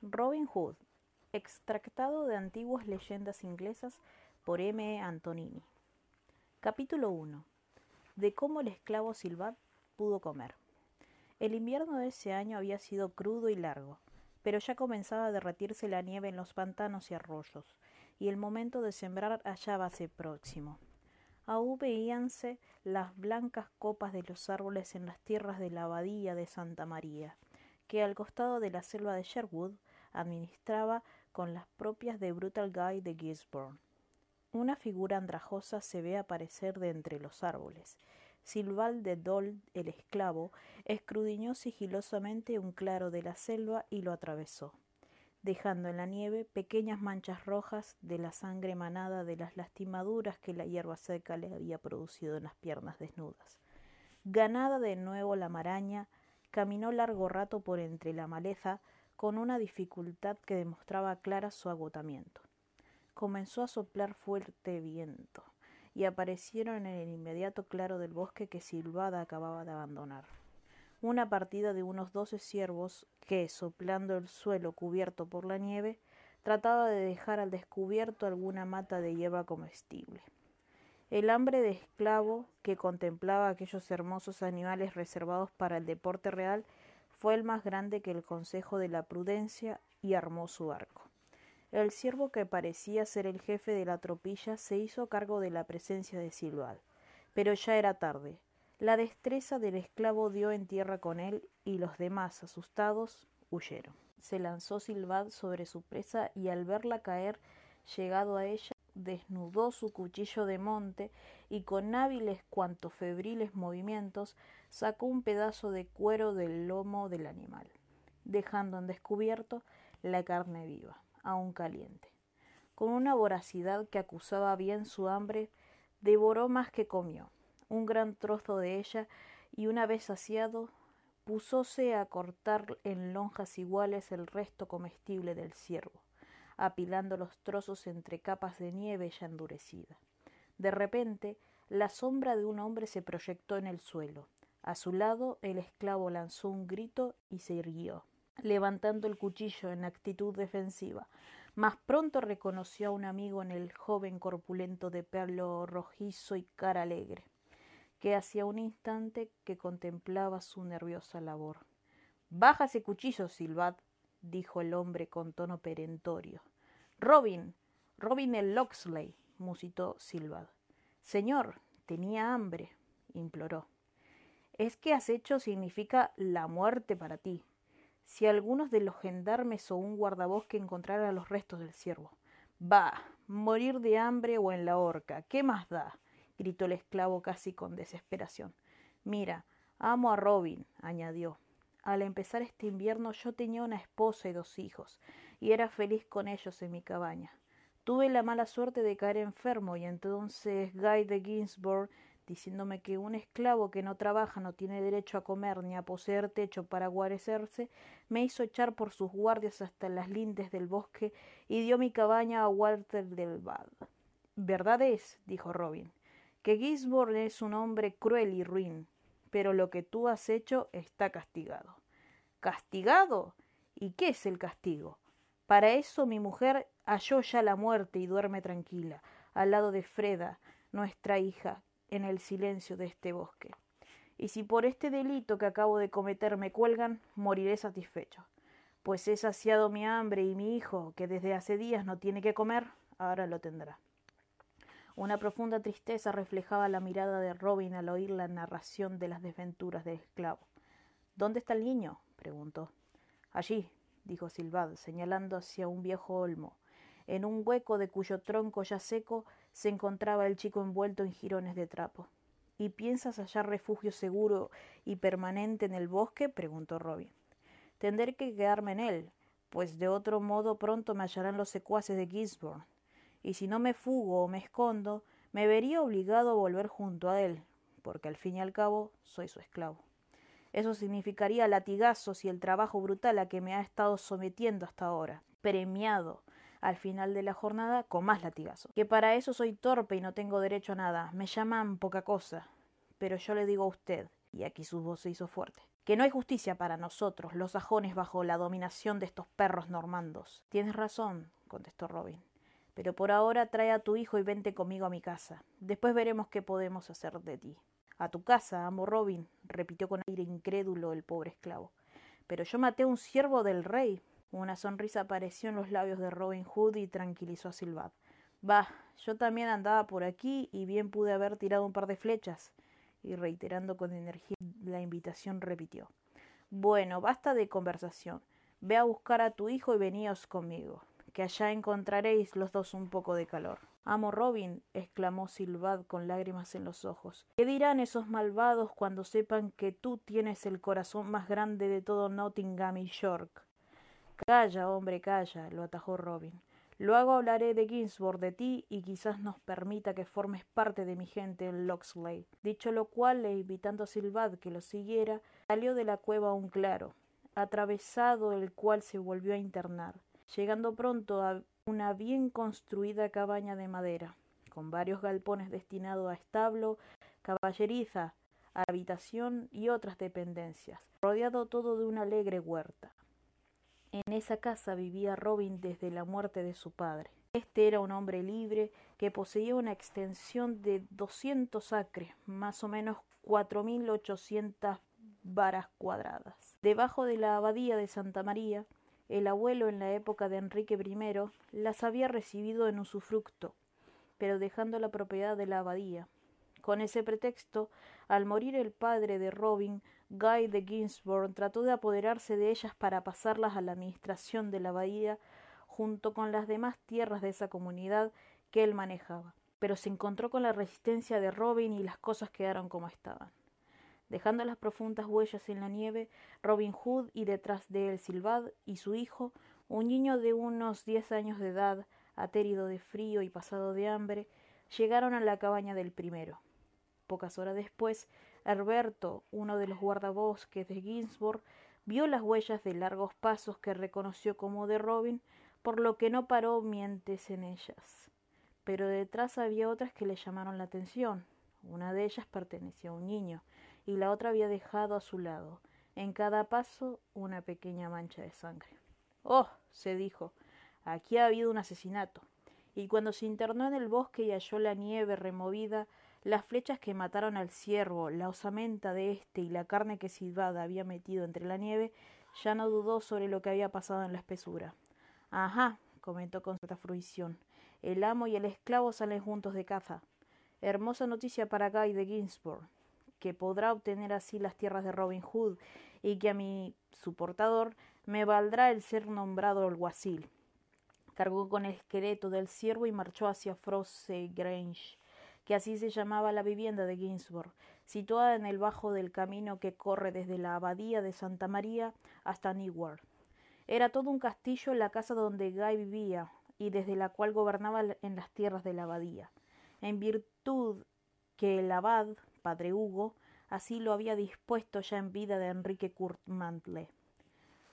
Robin Hood, extractado de antiguas leyendas inglesas por M. E. Antonini. Capítulo 1. De cómo el esclavo Silvat pudo comer. El invierno de ese año había sido crudo y largo, pero ya comenzaba a derretirse la nieve en los pantanos y arroyos, y el momento de sembrar hallábase próximo. Aún veíanse las blancas copas de los árboles en las tierras de la abadía de Santa María, que al costado de la selva de Sherwood administraba con las propias de Brutal Guy de Gisborne. Una figura andrajosa se ve aparecer de entre los árboles. Silval de Dol, el esclavo, escrudiñó sigilosamente un claro de la selva y lo atravesó, dejando en la nieve pequeñas manchas rojas de la sangre manada de las lastimaduras que la hierba seca le había producido en las piernas desnudas. Ganada de nuevo la maraña, caminó largo rato por entre la maleza, con una dificultad que demostraba clara su agotamiento. Comenzó a soplar fuerte viento, y aparecieron en el inmediato claro del bosque que Silvada acababa de abandonar. Una partida de unos doce ciervos que, soplando el suelo cubierto por la nieve, trataba de dejar al descubierto alguna mata de hierba comestible. El hambre de esclavo que contemplaba aquellos hermosos animales reservados para el deporte real fue el más grande que el consejo de la prudencia y armó su arco. El siervo que parecía ser el jefe de la tropilla se hizo cargo de la presencia de Silval, pero ya era tarde. La destreza del esclavo dio en tierra con él y los demás, asustados, huyeron. Se lanzó Silvad sobre su presa y al verla caer, llegado a ella, desnudó su cuchillo de monte y con hábiles cuanto febriles movimientos sacó un pedazo de cuero del lomo del animal, dejando en descubierto la carne viva, aún caliente. Con una voracidad que acusaba bien su hambre, devoró más que comió, un gran trozo de ella, y una vez saciado, púsose a cortar en lonjas iguales el resto comestible del ciervo apilando los trozos entre capas de nieve ya endurecida. De repente, la sombra de un hombre se proyectó en el suelo. A su lado, el esclavo lanzó un grito y se irguió, levantando el cuchillo en actitud defensiva. Mas pronto reconoció a un amigo en el joven corpulento de pelo rojizo y cara alegre, que hacía un instante que contemplaba su nerviosa labor. Baja ese cuchillo, Silvat, dijo el hombre con tono perentorio. Robin, Robin el Loxley, musitó Silvad. Señor, tenía hambre, imploró. Es que has hecho significa la muerte para ti. Si algunos de los gendarmes o un guardabosque encontrara los restos del ciervo. Bah, morir de hambre o en la horca, ¿qué más da? gritó el esclavo casi con desesperación. Mira, amo a Robin, añadió. Al empezar este invierno yo tenía una esposa y dos hijos, y era feliz con ellos en mi cabaña. Tuve la mala suerte de caer enfermo, y entonces Guy de Ginsburg, diciéndome que un esclavo que no trabaja no tiene derecho a comer ni a poseer techo para guarecerse, me hizo echar por sus guardias hasta las lindes del bosque y dio mi cabaña a Walter del Bad. Verdad es, dijo Robin, que Gisborne es un hombre cruel y ruin, pero lo que tú has hecho está castigado. ¿Castigado? ¿Y qué es el castigo? Para eso mi mujer halló ya la muerte y duerme tranquila, al lado de Freda, nuestra hija, en el silencio de este bosque. Y si por este delito que acabo de cometer me cuelgan, moriré satisfecho, pues he saciado mi hambre y mi hijo, que desde hace días no tiene que comer, ahora lo tendrá. Una profunda tristeza reflejaba la mirada de Robin al oír la narración de las desventuras del esclavo. ¿Dónde está el niño? preguntó. Allí, dijo Silvad, señalando hacia un viejo olmo, en un hueco de cuyo tronco ya seco se encontraba el chico envuelto en jirones de trapo. ¿Y piensas hallar refugio seguro y permanente en el bosque? preguntó Robin. Tendré que quedarme en él, pues de otro modo pronto me hallarán los secuaces de Gisborne y si no me fugo o me escondo, me vería obligado a volver junto a él, porque al fin y al cabo soy su esclavo. Eso significaría latigazos y el trabajo brutal a que me ha estado sometiendo hasta ahora, premiado al final de la jornada con más latigazos. Que para eso soy torpe y no tengo derecho a nada. Me llaman poca cosa. Pero yo le digo a usted, y aquí su voz se hizo fuerte, que no hay justicia para nosotros, los sajones, bajo la dominación de estos perros normandos. Tienes razón, contestó Robin. Pero por ahora trae a tu hijo y vente conmigo a mi casa. Después veremos qué podemos hacer de ti. A tu casa, amo Robin, repitió con aire incrédulo el pobre esclavo. Pero yo maté a un siervo del rey. Una sonrisa apareció en los labios de Robin Hood y tranquilizó a Silvad. Bah, yo también andaba por aquí y bien pude haber tirado un par de flechas. Y reiterando con energía la invitación, repitió. Bueno, basta de conversación. Ve a buscar a tu hijo y veníos conmigo, que allá encontraréis los dos un poco de calor. Amo Robin, exclamó Silvad con lágrimas en los ojos. ¿Qué dirán esos malvados cuando sepan que tú tienes el corazón más grande de todo Nottingham y York? Calla, hombre, calla, lo atajó Robin. Luego hablaré de Ginsburg, de ti, y quizás nos permita que formes parte de mi gente en Loxley. Dicho lo cual, e invitando a Silvad que lo siguiera, salió de la cueva un claro, atravesado el cual se volvió a internar, llegando pronto a una bien construida cabaña de madera, con varios galpones destinados a establo, caballeriza, habitación y otras dependencias, rodeado todo de una alegre huerta. En esa casa vivía Robin desde la muerte de su padre. Este era un hombre libre que poseía una extensión de doscientos acres, más o menos cuatro mil ochocientas varas cuadradas. Debajo de la abadía de Santa María, el abuelo en la época de Enrique I las había recibido en usufructo, pero dejando la propiedad de la abadía. Con ese pretexto, al morir el padre de Robin, Guy de Ginsburg trató de apoderarse de ellas para pasarlas a la administración de la bahía junto con las demás tierras de esa comunidad que él manejaba. Pero se encontró con la resistencia de Robin y las cosas quedaron como estaban. Dejando las profundas huellas en la nieve, Robin Hood y detrás de él Silvad y su hijo, un niño de unos diez años de edad, atérido de frío y pasado de hambre, llegaron a la cabaña del primero. Pocas horas después, Herberto, uno de los guardabosques de Ginsburg, vio las huellas de largos pasos que reconoció como de Robin, por lo que no paró mientes en ellas. Pero detrás había otras que le llamaron la atención. Una de ellas pertenecía a un niño, y la otra había dejado a su lado, en cada paso, una pequeña mancha de sangre. Oh, se dijo, aquí ha habido un asesinato. Y cuando se internó en el bosque y halló la nieve removida, las flechas que mataron al ciervo, la osamenta de éste y la carne que Silvada había metido entre la nieve, ya no dudó sobre lo que había pasado en la espesura. Ajá, comentó con cierta fruición. El amo y el esclavo salen juntos de caza. Hermosa noticia para Guy de Ginsburg, que podrá obtener así las tierras de Robin Hood, y que a mi su portador me valdrá el ser nombrado alguacil. Cargó con el esqueleto del ciervo y marchó hacia Frosse Grange que así se llamaba la vivienda de Ginsburg, situada en el bajo del camino que corre desde la abadía de Santa María hasta Newark. Era todo un castillo la casa donde Guy vivía y desde la cual gobernaba en las tierras de la abadía, en virtud que el abad, padre Hugo, así lo había dispuesto ya en vida de Enrique Curtmantle.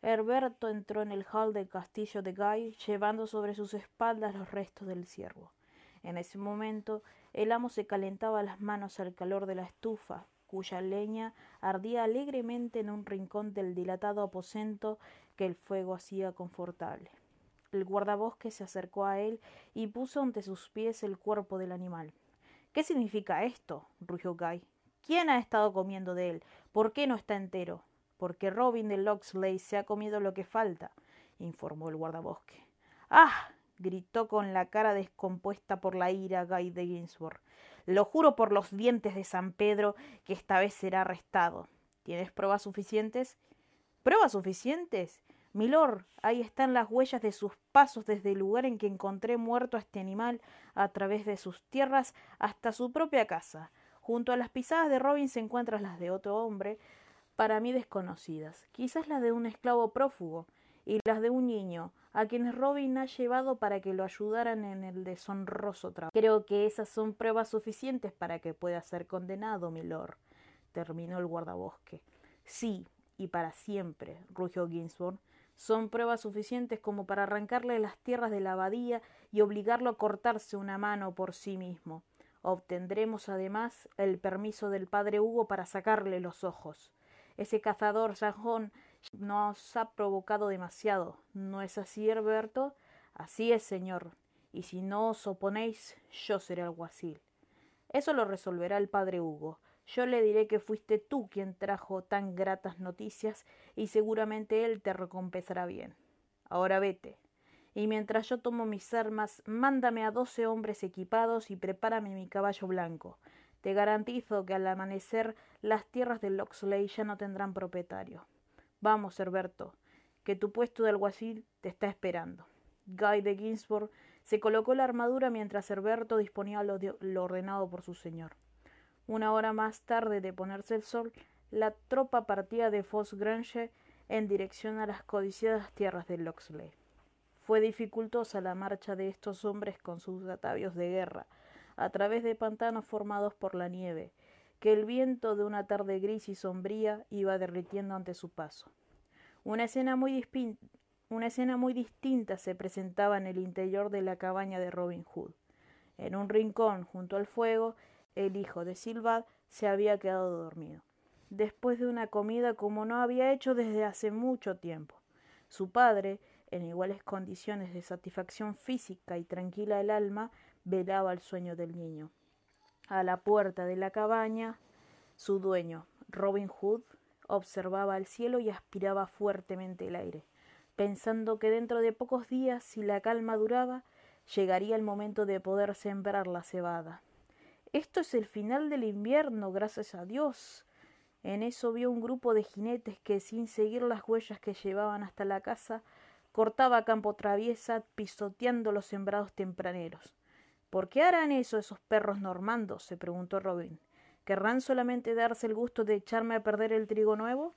Herberto entró en el hall del castillo de Guy, llevando sobre sus espaldas los restos del ciervo. En ese momento el amo se calentaba las manos al calor de la estufa, cuya leña ardía alegremente en un rincón del dilatado aposento que el fuego hacía confortable. El guardabosque se acercó a él y puso ante sus pies el cuerpo del animal. ¿Qué significa esto? rugió Guy. ¿Quién ha estado comiendo de él? ¿Por qué no está entero? Porque Robin de Loxley se ha comido lo que falta, informó el guardabosque. ¡Ah! gritó con la cara descompuesta por la ira Guy de Ginsburg. Lo juro por los dientes de San Pedro que esta vez será arrestado. ¿Tienes pruebas suficientes? ¿Pruebas suficientes? Milord, ahí están las huellas de sus pasos desde el lugar en que encontré muerto a este animal a través de sus tierras hasta su propia casa. Junto a las pisadas de Robin se encuentran las de otro hombre, para mí desconocidas, quizás las de un esclavo prófugo, y las de un niño, a quienes Robin ha llevado para que lo ayudaran en el deshonroso trabajo. Creo que esas son pruebas suficientes para que pueda ser condenado, milord, terminó el guardabosque. Sí, y para siempre, rugió Ginsburg. Son pruebas suficientes como para arrancarle las tierras de la abadía y obligarlo a cortarse una mano por sí mismo. Obtendremos además el permiso del padre Hugo para sacarle los ojos. Ese cazador sajón nos ha provocado demasiado. ¿No es así, Herberto? Así es, señor. Y si no os oponéis, yo seré alguacil. Eso lo resolverá el padre Hugo. Yo le diré que fuiste tú quien trajo tan gratas noticias y seguramente él te recompensará bien. Ahora vete. Y mientras yo tomo mis armas, mándame a doce hombres equipados y prepárame mi caballo blanco. Te garantizo que al amanecer las tierras de Loxley ya no tendrán propietario. Vamos, Herberto, que tu puesto de alguacil te está esperando. Guy de Ginsburg se colocó la armadura mientras Herberto disponía lo, lo ordenado por su señor. Una hora más tarde de ponerse el sol, la tropa partía de Grange en dirección a las codiciadas tierras de Loxley. Fue dificultosa la marcha de estos hombres con sus atavios de guerra, a través de pantanos formados por la nieve, que el viento de una tarde gris y sombría iba derritiendo ante su paso. Una escena muy, una escena muy distinta se presentaba en el interior de la cabaña de Robin Hood. En un rincón, junto al fuego, el hijo de Silvad se había quedado dormido, después de una comida como no había hecho desde hace mucho tiempo. Su padre, en iguales condiciones de satisfacción física y tranquila el alma, velaba el sueño del niño. A la puerta de la cabaña, su dueño, Robin Hood, observaba el cielo y aspiraba fuertemente el aire, pensando que dentro de pocos días, si la calma duraba, llegaría el momento de poder sembrar la cebada. Esto es el final del invierno, gracias a Dios. En eso vio un grupo de jinetes que, sin seguir las huellas que llevaban hasta la casa, cortaba campo traviesa pisoteando los sembrados tempraneros. ¿Por qué harán eso esos perros normandos? se preguntó Robin. ¿Querrán solamente darse el gusto de echarme a perder el trigo nuevo?